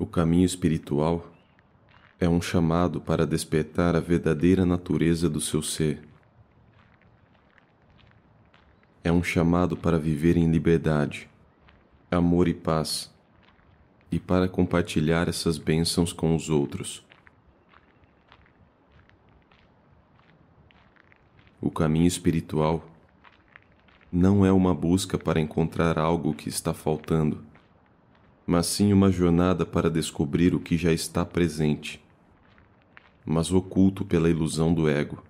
O caminho espiritual é um chamado para despertar a verdadeira natureza do seu ser. É um chamado para viver em liberdade, amor e paz, e para compartilhar essas bênçãos com os outros. O caminho espiritual não é uma busca para encontrar algo que está faltando mas sim uma jornada para descobrir o que já está presente, mas oculto pela ilusão do ego.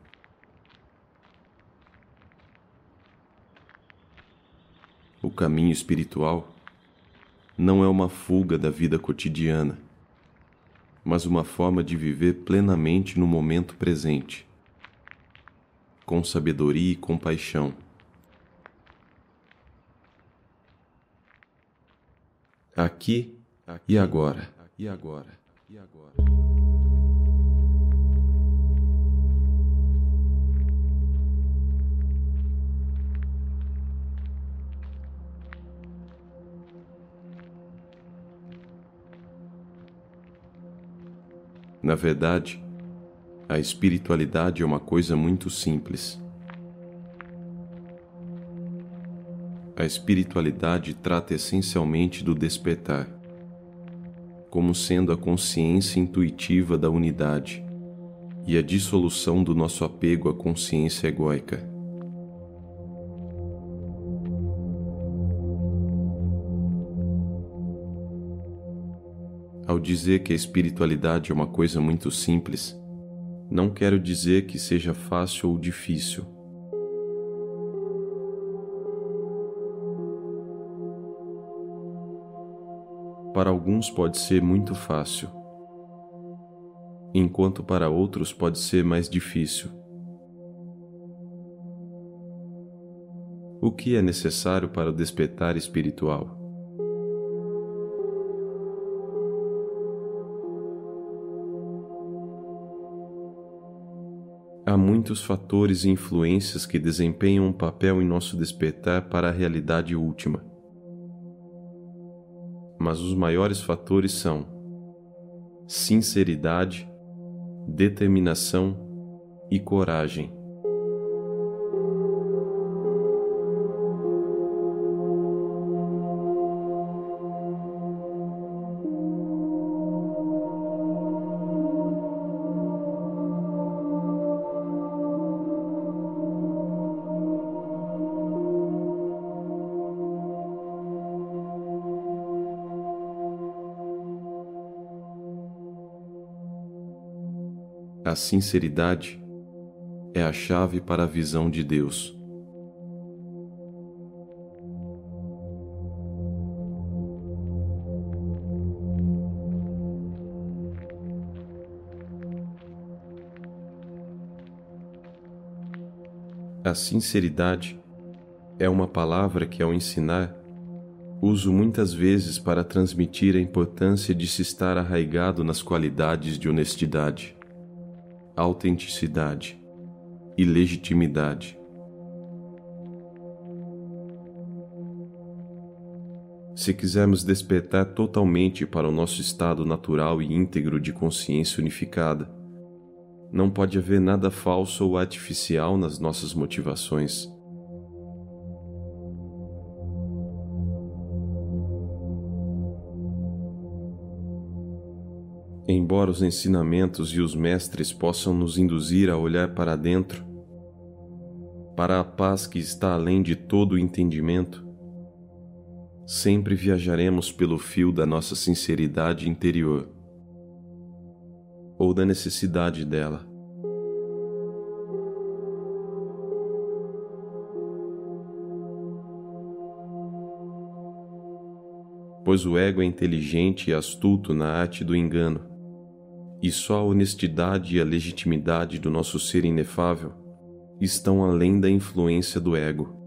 O caminho espiritual não é uma fuga da vida cotidiana, mas uma forma de viver plenamente no momento presente, com sabedoria e compaixão. Aqui e agora. E agora. E agora. Na verdade, a espiritualidade é uma coisa muito simples. A espiritualidade trata essencialmente do despertar, como sendo a consciência intuitiva da unidade e a dissolução do nosso apego à consciência egóica. Ao dizer que a espiritualidade é uma coisa muito simples, não quero dizer que seja fácil ou difícil para alguns pode ser muito fácil, enquanto para outros pode ser mais difícil. O que é necessário para o despertar espiritual? Há muitos fatores e influências que desempenham um papel em nosso despertar para a realidade última mas os maiores fatores são sinceridade, determinação e coragem. A sinceridade é a chave para a visão de Deus. A sinceridade é uma palavra que, ao ensinar, uso muitas vezes para transmitir a importância de se estar arraigado nas qualidades de honestidade autenticidade e legitimidade. Se quisermos despertar totalmente para o nosso estado natural e íntegro de consciência unificada, não pode haver nada falso ou artificial nas nossas motivações. Embora os ensinamentos e os mestres possam nos induzir a olhar para dentro, para a paz que está além de todo o entendimento, sempre viajaremos pelo fio da nossa sinceridade interior ou da necessidade dela. Pois o ego é inteligente e astuto na arte do engano e só a honestidade e a legitimidade do nosso ser inefável estão além da influência do ego.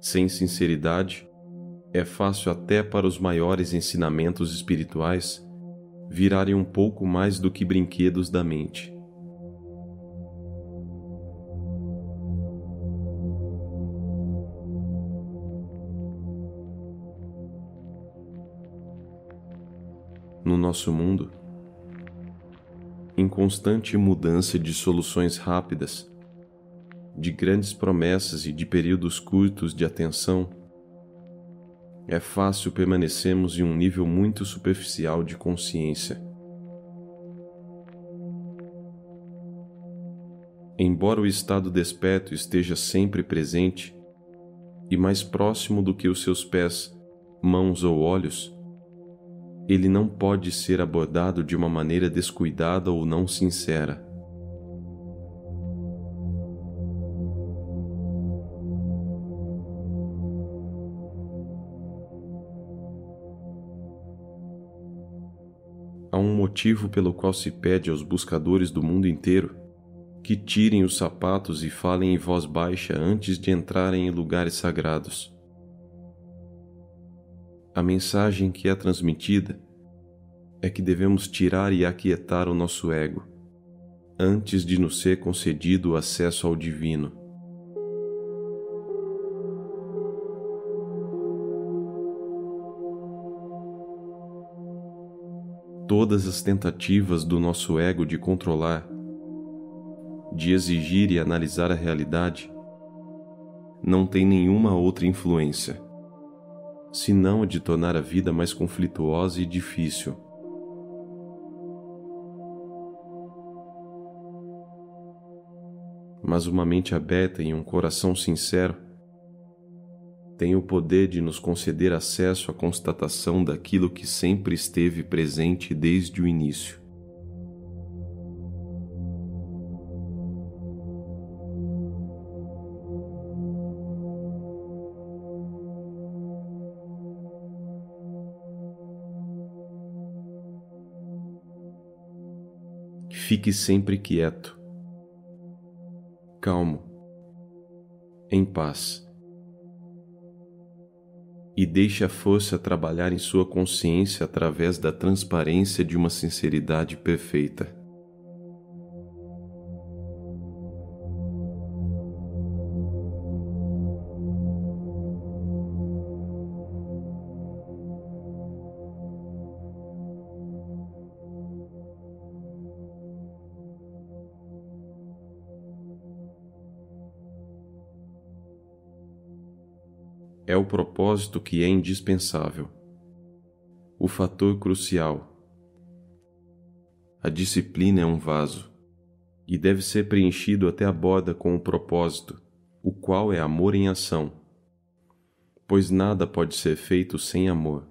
Sem sinceridade, é fácil até para os maiores ensinamentos espirituais virarem um pouco mais do que brinquedos da mente. No nosso mundo, em constante mudança de soluções rápidas, de grandes promessas e de períodos curtos de atenção, é fácil permanecermos em um nível muito superficial de consciência. Embora o estado desperto esteja sempre presente e mais próximo do que os seus pés, mãos ou olhos, ele não pode ser abordado de uma maneira descuidada ou não sincera. Há um motivo pelo qual se pede aos buscadores do mundo inteiro que tirem os sapatos e falem em voz baixa antes de entrarem em lugares sagrados. A mensagem que é transmitida é que devemos tirar e aquietar o nosso ego antes de nos ser concedido o acesso ao divino. Todas as tentativas do nosso ego de controlar, de exigir e analisar a realidade, não têm nenhuma outra influência senão a de tornar a vida mais conflituosa e difícil. Mas uma mente aberta e um coração sincero tem o poder de nos conceder acesso à constatação daquilo que sempre esteve presente desde o início. Fique sempre quieto, calmo, em paz. E deixe a força trabalhar em sua consciência através da transparência de uma sinceridade perfeita. O propósito que é indispensável, o fator crucial. A disciplina é um vaso e deve ser preenchido até a borda com o propósito, o qual é amor em ação, pois nada pode ser feito sem amor.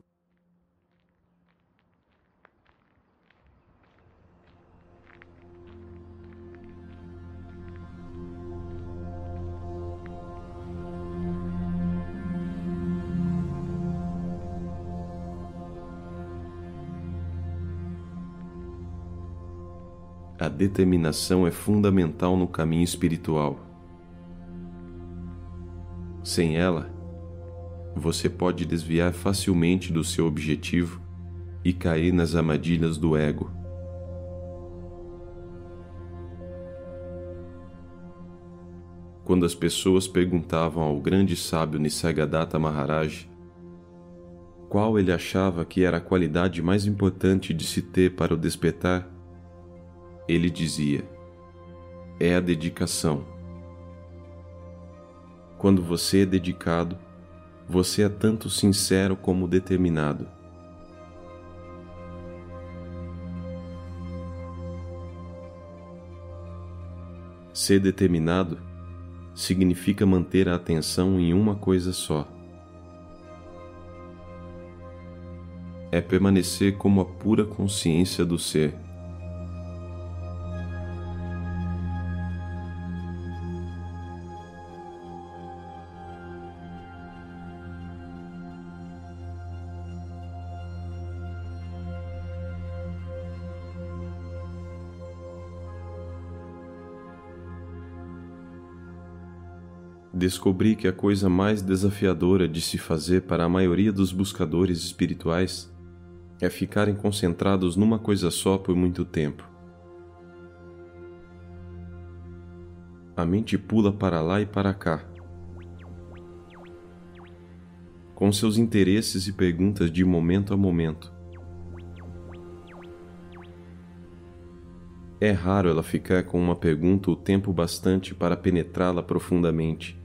A determinação é fundamental no caminho espiritual. Sem ela, você pode desviar facilmente do seu objetivo e cair nas armadilhas do ego. Quando as pessoas perguntavam ao grande sábio Nisargadatta Maharaj qual ele achava que era a qualidade mais importante de se ter para o despertar, ele dizia: é a dedicação. Quando você é dedicado, você é tanto sincero como determinado. Ser determinado significa manter a atenção em uma coisa só. É permanecer como a pura consciência do ser. Descobri que a coisa mais desafiadora de se fazer para a maioria dos buscadores espirituais é ficarem concentrados numa coisa só por muito tempo. A mente pula para lá e para cá, com seus interesses e perguntas de momento a momento. É raro ela ficar com uma pergunta o tempo bastante para penetrá-la profundamente.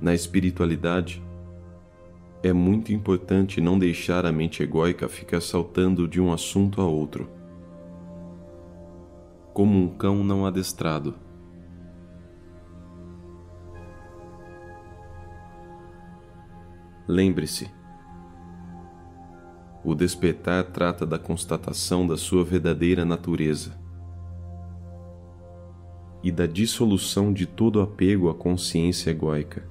Na espiritualidade, é muito importante não deixar a mente egóica ficar saltando de um assunto a outro, como um cão não adestrado. Lembre-se, o despertar trata da constatação da sua verdadeira natureza e da dissolução de todo apego à consciência egóica.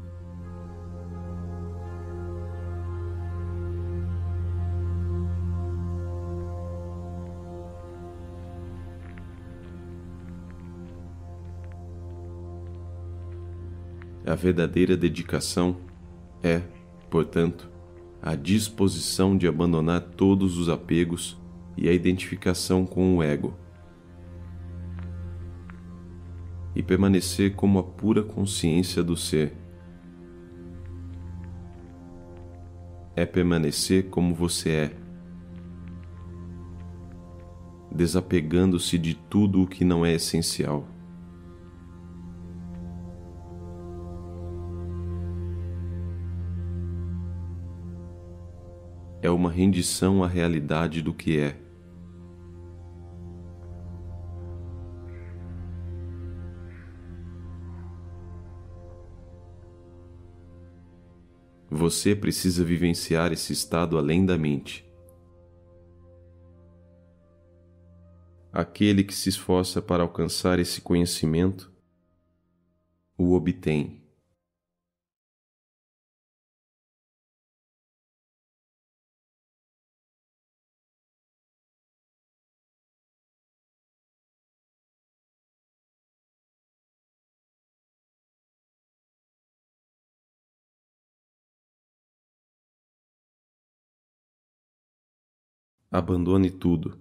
A verdadeira dedicação é, portanto, a disposição de abandonar todos os apegos e a identificação com o ego, e permanecer como a pura consciência do ser. É permanecer como você é, desapegando-se de tudo o que não é essencial. Uma rendição à realidade do que é. Você precisa vivenciar esse estado além da mente. Aquele que se esforça para alcançar esse conhecimento o obtém. Abandone tudo.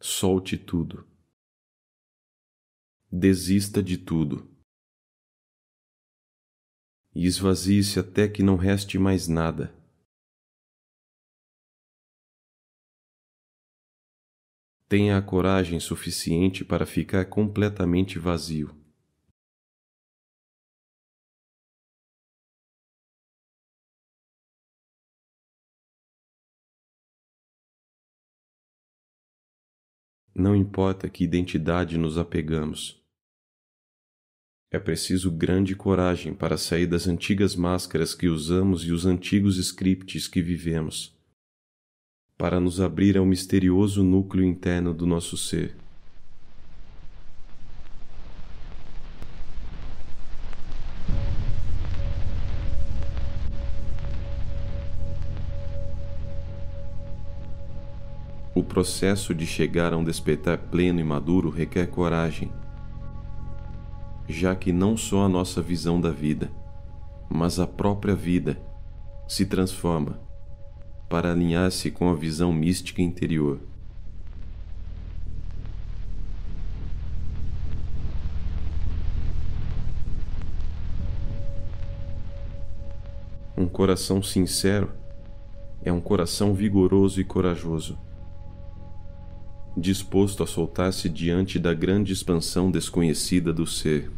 Solte tudo. Desista de tudo. E esvazie-se até que não reste mais nada. Tenha a coragem suficiente para ficar completamente vazio. Não importa que identidade nos apegamos. É preciso grande coragem para sair das antigas máscaras que usamos e os antigos scripts que vivemos, para nos abrir ao misterioso núcleo interno do nosso ser. Processo de chegar a um despertar pleno e maduro requer coragem, já que não só a nossa visão da vida, mas a própria vida se transforma para alinhar-se com a visão mística interior. Um coração sincero é um coração vigoroso e corajoso disposto a soltar-se diante da grande expansão desconhecida do ser.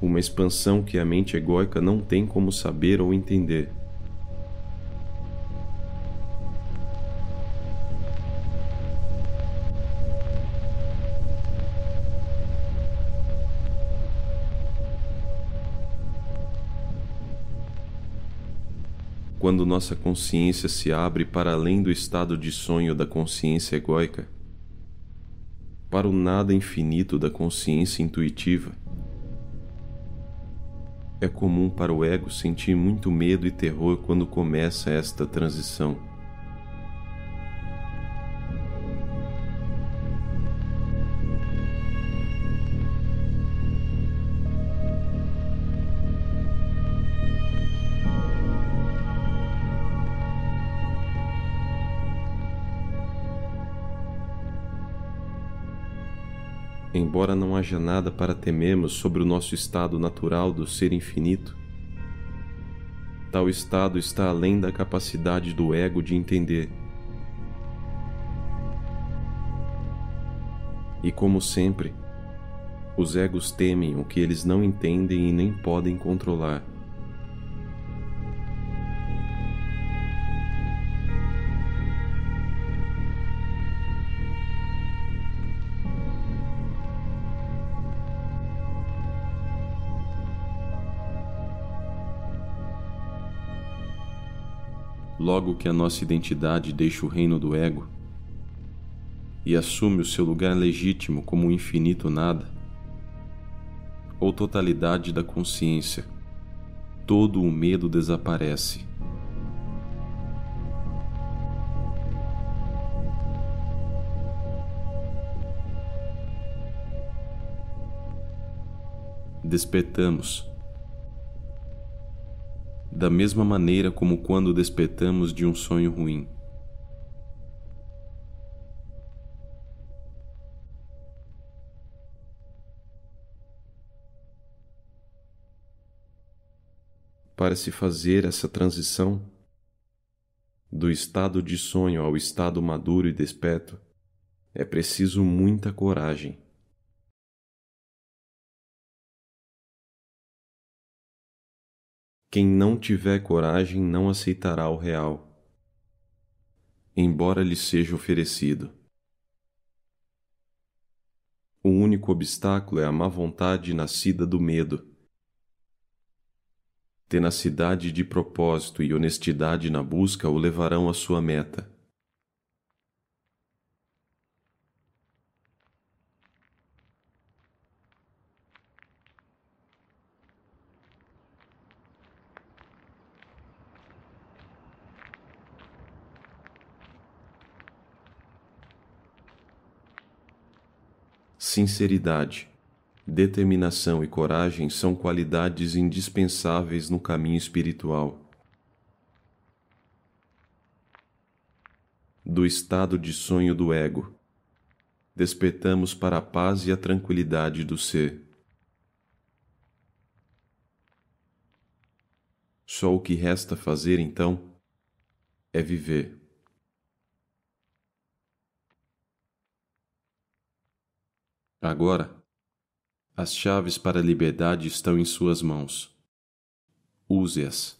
Uma expansão que a mente egóica não tem como saber ou entender. Quando nossa consciência se abre para além do estado de sonho da consciência egóica, para o nada infinito da consciência intuitiva. É comum para o ego sentir muito medo e terror quando começa esta transição. Embora não haja nada para temermos sobre o nosso estado natural do ser infinito, tal estado está além da capacidade do ego de entender. E como sempre, os egos temem o que eles não entendem e nem podem controlar. Logo que a nossa identidade deixa o reino do ego e assume o seu lugar legítimo como o infinito nada, ou totalidade da consciência, todo o medo desaparece. Despertamos da mesma maneira como quando despertamos de um sonho ruim. Para se fazer essa transição do estado de sonho ao estado maduro e desperto, é preciso muita coragem. Quem não tiver coragem não aceitará o real, embora lhe seja oferecido. O único obstáculo é a má vontade nascida do medo. Tenacidade de propósito e honestidade na busca o levarão à sua meta. Sinceridade, determinação e coragem são qualidades indispensáveis no caminho espiritual. Do estado de sonho do ego, despertamos para a paz e a tranquilidade do ser. Só o que resta fazer então é viver. Agora, as chaves para a liberdade estão em suas mãos. Use-as.